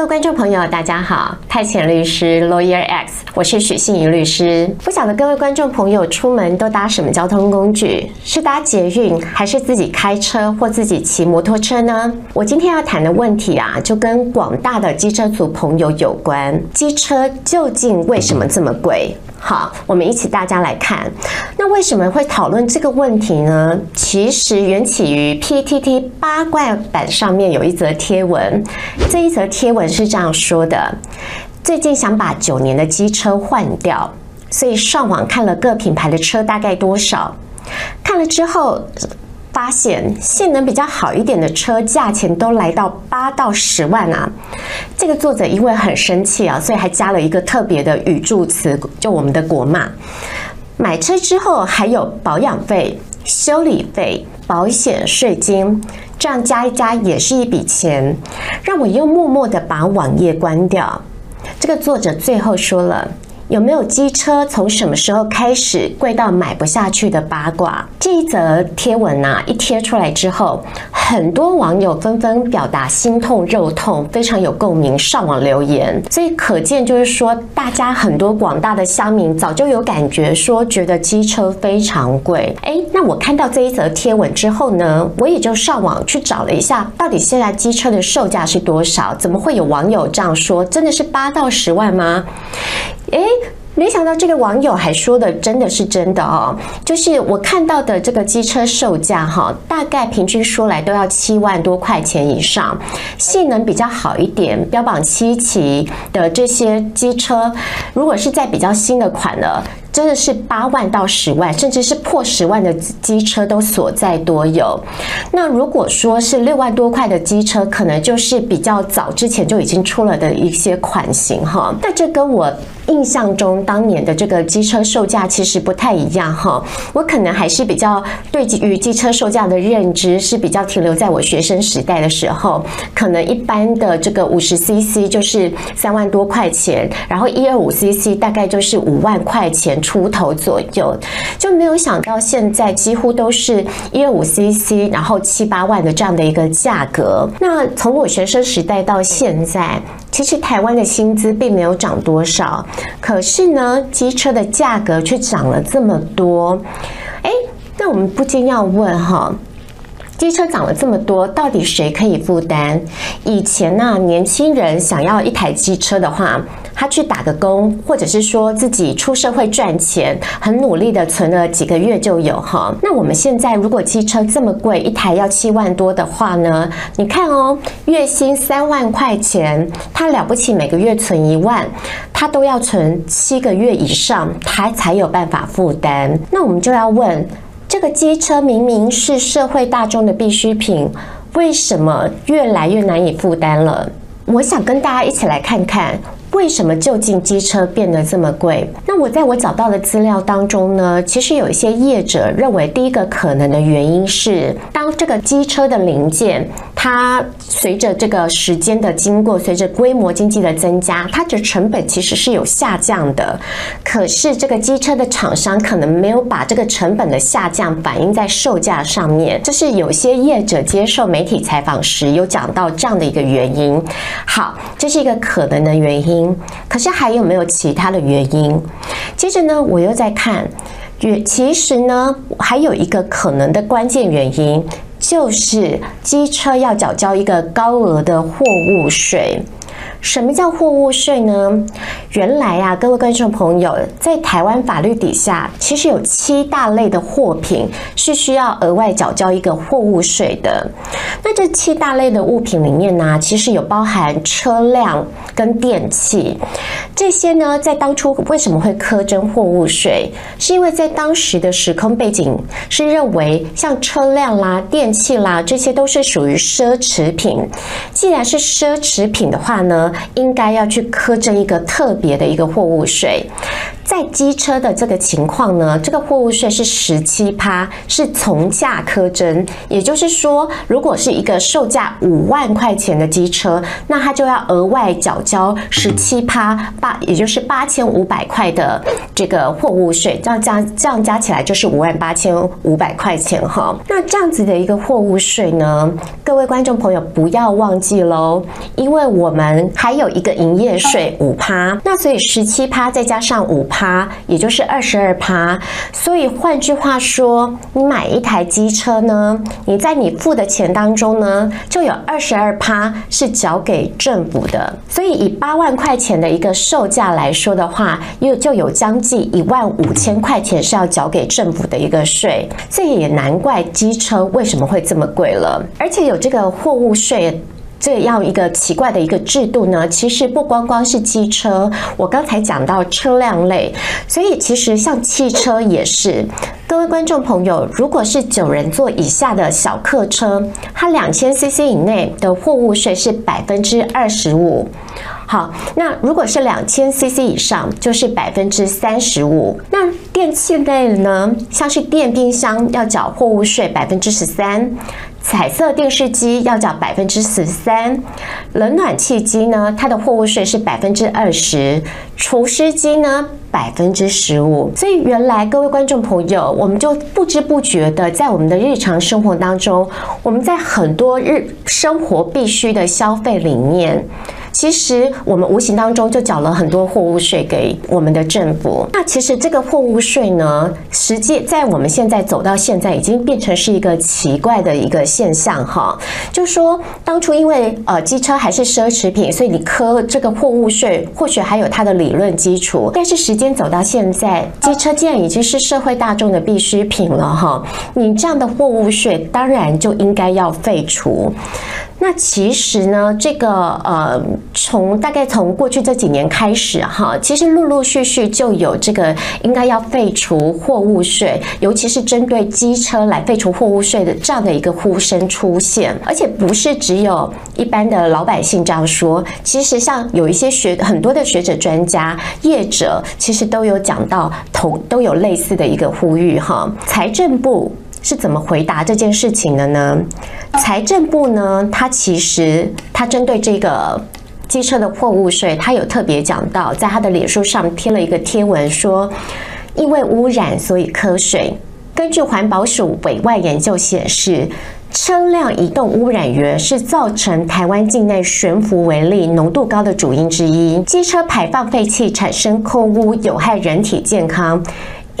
各位观众朋友，大家好，派遣律师 Lawyer X，我是许信怡律师。不晓得各位观众朋友出门都搭什么交通工具？是搭捷运，还是自己开车或自己骑摩托车呢？我今天要谈的问题啊，就跟广大的机车族朋友有关。机车究竟为什么这么贵？好，我们一起大家来看。那为什么会讨论这个问题呢？其实缘起于 PTT 八卦版上面有一则贴文。这一则贴文是这样说的：最近想把九年的机车换掉，所以上网看了各品牌的车大概多少。看了之后。发现性能比较好一点的车，价钱都来到八到十万啊！这个作者因为很生气啊，所以还加了一个特别的语助词，就我们的国骂。买车之后还有保养费、修理费、保险、税金，这样加一加也是一笔钱，让我又默默的把网页关掉。这个作者最后说了。有没有机车从什么时候开始贵到买不下去的八卦？这一则贴文啊，一贴出来之后，很多网友纷纷表达心痛肉痛，非常有共鸣，上网留言。所以可见，就是说，大家很多广大的乡民早就有感觉，说觉得机车非常贵。哎，那我看到这一则贴文之后呢，我也就上网去找了一下，到底现在机车的售价是多少？怎么会有网友这样说？真的是八到十万吗？诶，没想到这个网友还说的真的是真的哦，就是我看到的这个机车售价哈，大概平均说来都要七万多块钱以上，性能比较好一点，标榜七期的这些机车，如果是在比较新的款的。真的是八万到十万，甚至是破十万的机车都所在多有。那如果说是六万多块的机车，可能就是比较早之前就已经出了的一些款型哈。但这跟我印象中当年的这个机车售价其实不太一样哈。我可能还是比较对于机车售价的认知是比较停留在我学生时代的时候，可能一般的这个五十 CC 就是三万多块钱，然后一二五 CC 大概就是五万块钱。出头左右，就没有想到现在几乎都是一二五 CC，然后七八万的这样的一个价格。那从我学生时代到现在，其实台湾的薪资并没有涨多少，可是呢，机车的价格却涨了这么多。哎，那我们不禁要问哈，机车涨了这么多，到底谁可以负担？以前呢，年轻人想要一台机车的话，他去打个工，或者是说自己出社会赚钱，很努力的存了几个月就有哈。那我们现在如果机车这么贵，一台要七万多的话呢？你看哦，月薪三万块钱，他了不起每个月存一万，他都要存七个月以上，他才有办法负担。那我们就要问，这个机车明明是社会大众的必需品，为什么越来越难以负担了？我想跟大家一起来看看。为什么就近机车变得这么贵？那我在我找到的资料当中呢，其实有一些业者认为，第一个可能的原因是，当这个机车的零件，它随着这个时间的经过，随着规模经济的增加，它的成本其实是有下降的。可是这个机车的厂商可能没有把这个成本的下降反映在售价上面，这是有些业者接受媒体采访时有讲到这样的一个原因。好，这是一个可能的原因。可是还有没有其他的原因？接着呢，我又在看，其实呢，还有一个可能的关键原因，就是机车要缴交一个高额的货物税。什么叫货物税呢？原来啊，各位观众朋友，在台湾法律底下，其实有七大类的货品是需要额外缴交一个货物税的。那这七大类的物品里面呢，其实有包含车辆跟电器。这些呢，在当初为什么会苛征货物税？是因为在当时的时空背景是认为，像车辆啦、电器啦，这些都是属于奢侈品。既然是奢侈品的话呢，应该要去苛征一个特别的一个货物税。在机车的这个情况呢，这个货物税是十七趴，是从价课征。也就是说，如果是一个售价五万块钱的机车，那它就要额外缴交十七趴八，也就是八千五百块的这个货物税。这样加这样加起来就是五万八千五百块钱哈。那这样子的一个货物税呢，各位观众朋友不要忘记喽，因为我们还有一个营业税五趴，那所以十七趴再加上五趴，趴也就是二十二趴。所以换句话说，你买一台机车呢，你在你付的钱当中呢，就有二十二趴是缴给政府的。所以以八万块钱的一个售价来说的话，又就有将近一万五千块钱是要缴给政府的一个税。这也难怪机车为什么会这么贵了，而且有这个货物税。这样一个奇怪的一个制度呢，其实不光光是机车，我刚才讲到车辆类，所以其实像汽车也是。各位观众朋友，如果是九人座以下的小客车，它两千 CC 以内的货物税是百分之二十五。好，那如果是两千 CC 以上，就是百分之三十五。那电器类呢，像是电冰箱要缴货物税百分之十三。彩色电视机要缴百分之十三，冷暖气机呢，它的货物税是百分之二十，除湿机呢百分之十五。所以原来各位观众朋友，我们就不知不觉的在我们的日常生活当中，我们在很多日生活必须的消费里面。其实我们无形当中就缴了很多货物税给我们的政府。那其实这个货物税呢，实际在我们现在走到现在，已经变成是一个奇怪的一个现象哈。就说，当初因为呃机车还是奢侈品，所以你课这个货物税，或许还有它的理论基础。但是实间走到现在，机车既然已经是社会大众的必需品了哈，你这样的货物税当然就应该要废除。那其实呢，这个呃，从大概从过去这几年开始哈，其实陆陆续续就有这个应该要废除货物税，尤其是针对机车来废除货物税的这样的一个呼声出现，而且不是只有一般的老百姓这样说，其实像有一些学很多的学者、专家、业者，其实都有讲到，同都有类似的一个呼吁哈，财政部。是怎么回答这件事情的呢？财政部呢，它其实它针对这个机车的货物税，它有特别讲到，在它的脸书上贴了一个贴文说，因为污染所以课税。根据环保署委外研究显示，车辆移动污染源是造成台湾境内悬浮微粒浓度高的主因之一。机车排放废气产生空污，有害人体健康。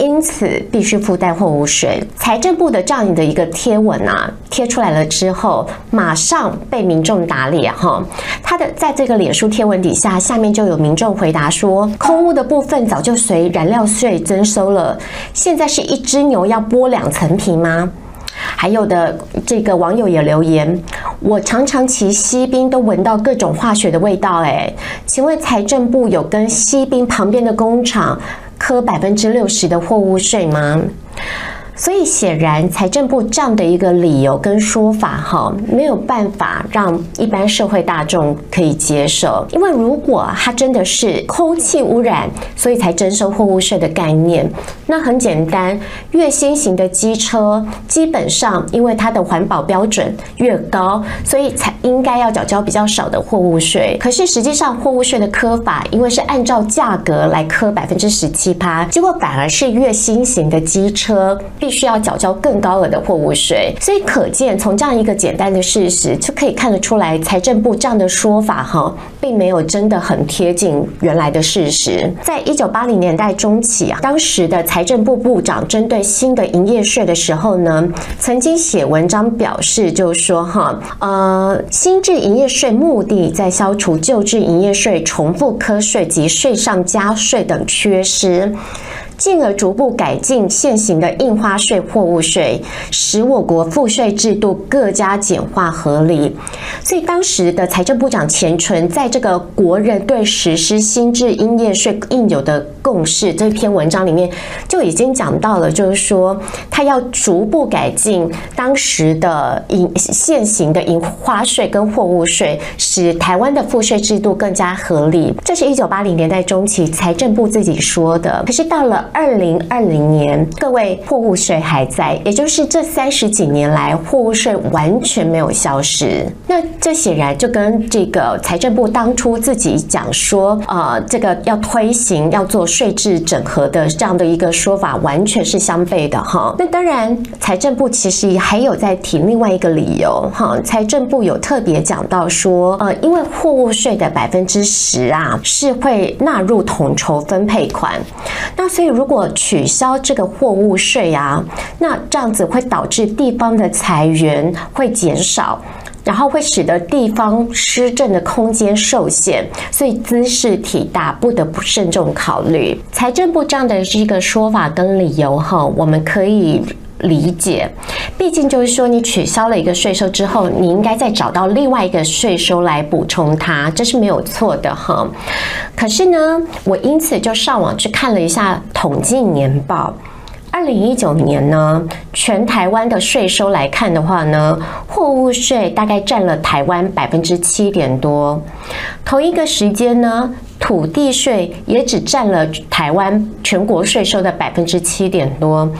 因此，必须附带货物税。财政部的这样的一个贴文啊，贴出来了之后，马上被民众打脸哈。他的在这个脸书贴文底下，下面就有民众回答说，空污的部分早就随燃料税征收了，现在是一只牛要剥两层皮吗？还有的这个网友也留言，我常常骑西滨都闻到各种化学的味道，哎，请问财政部有跟西滨旁边的工厂喝百分之六十的货物税吗？所以显然，财政部这样的一个理由跟说法，哈，没有办法让一般社会大众可以接受。因为如果它真的是空气污染，所以才征收货物税的概念，那很简单，越新型的机车，基本上因为它的环保标准越高，所以才应该要缴交比较少的货物税。可是实际上，货物税的课法，因为是按照价格来课百分之十七趴，结果反而是越新型的机车需要缴交更高额的货物税，所以可见从这样一个简单的事实就可以看得出来，财政部这样的说法哈，并没有真的很贴近原来的事实。在一九八零年代中期啊，当时的财政部部长针对新的营业税的时候呢，曾经写文章表示，就是说哈，呃，新制营业税目的在消除旧制营业税重复课税及税上加税等缺失。进而逐步改进现行的印花税、货物税，使我国赋税制度更加简化合理。所以当时的财政部长钱纯在这个国人对实施新制营业税应有的共识这篇文章里面就已经讲到了，就是说他要逐步改进当时的印现行的印花税跟货物税，使台湾的赋税制度更加合理。这是一九八零年代中期财政部自己说的。可是到了二零二零年，各位货物税还在，也就是这三十几年来货物税完全没有消失。那这显然就跟这个财政部当初自己讲说，呃，这个要推行要做税制整合的这样的一个说法，完全是相悖的哈。那当然，财政部其实还有在提另外一个理由哈。财政部有特别讲到说，呃，因为货物税的百分之十啊是会纳入统筹分配款，那所以如如果取消这个货物税啊，那这样子会导致地方的裁员会减少。然后会使得地方施政的空间受限，所以兹事体大，不得不慎重考虑。财政部这样的一个说法跟理由哈，我们可以理解。毕竟就是说，你取消了一个税收之后，你应该再找到另外一个税收来补充它，这是没有错的哈。可是呢，我因此就上网去看了一下统计年报。二零一九年呢，全台湾的税收来看的话呢，货物税大概占了台湾百分之七点多。同一个时间呢，土地税也只占了台湾全国税收的百分之七点多。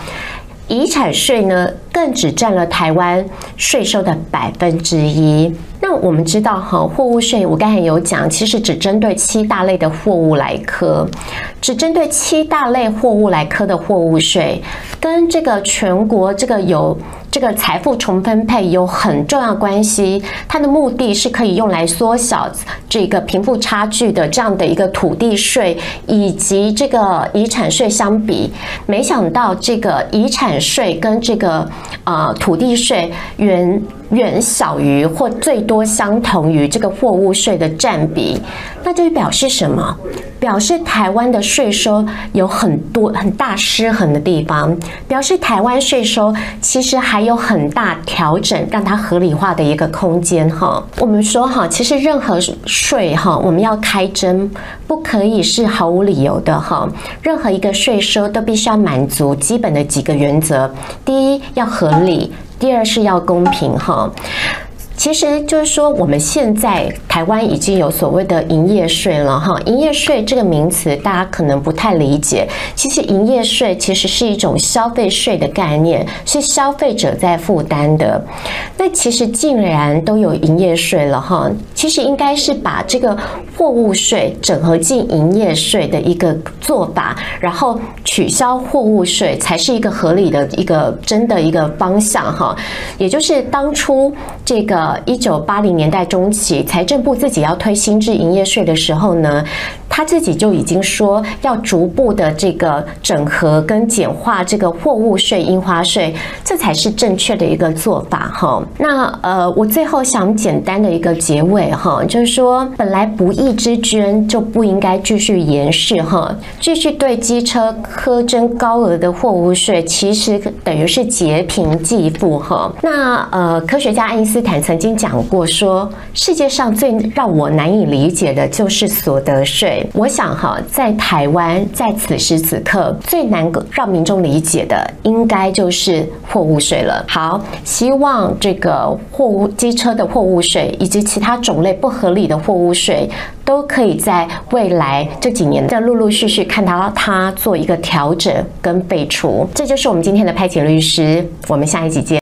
遗产税呢，更只占了台湾税收的百分之一。那我们知道哈，货物税我刚才有讲，其实只针对七大类的货物来科，只针对七大类货物来科的货物税，跟这个全国这个有。这个财富重分配有很重要关系，它的目的是可以用来缩小这个贫富差距的这样的一个土地税以及这个遗产税相比，没想到这个遗产税跟这个呃土地税远远小于或最多相同于这个货物税的占比，那就表示什么？表示台湾的税收有很多很大失衡的地方，表示台湾税收其实还有很大调整让它合理化的一个空间哈。我们说哈，其实任何税哈，我们要开征不可以是毫无理由的哈。任何一个税收都必须要满足基本的几个原则：第一要合理，第二是要公平哈。其实就是说，我们现在台湾已经有所谓的营业税了哈。营业税这个名词大家可能不太理解。其实营业税其实是一种消费税的概念，是消费者在负担的。那其实竟然都有营业税了哈，其实应该是把这个货物税整合进营业税的一个做法，然后取消货物税才是一个合理的一个真的一个方向哈。也就是当初这个。一九八零年代中期，财政部自己要推新制营业税的时候呢，他自己就已经说要逐步的这个整合跟简化这个货物税、印花税，这才是正确的一个做法哈。那呃，我最后想简单的一个结尾哈，就是说本来不义之捐就不应该继续延续哈，继续对机车苛征高额的货物税，其实等于是劫贫济富哈。那呃，科学家爱因斯坦曾已经讲过说，世界上最让我难以理解的就是所得税。我想哈，在台湾在此时此刻最难让民众理解的，应该就是货物税了。好，希望这个货物机车的货物税以及其他种类不合理的货物税，都可以在未来这几年再陆陆续续看到它做一个调整跟废除。这就是我们今天的派遣律师，我们下一集见。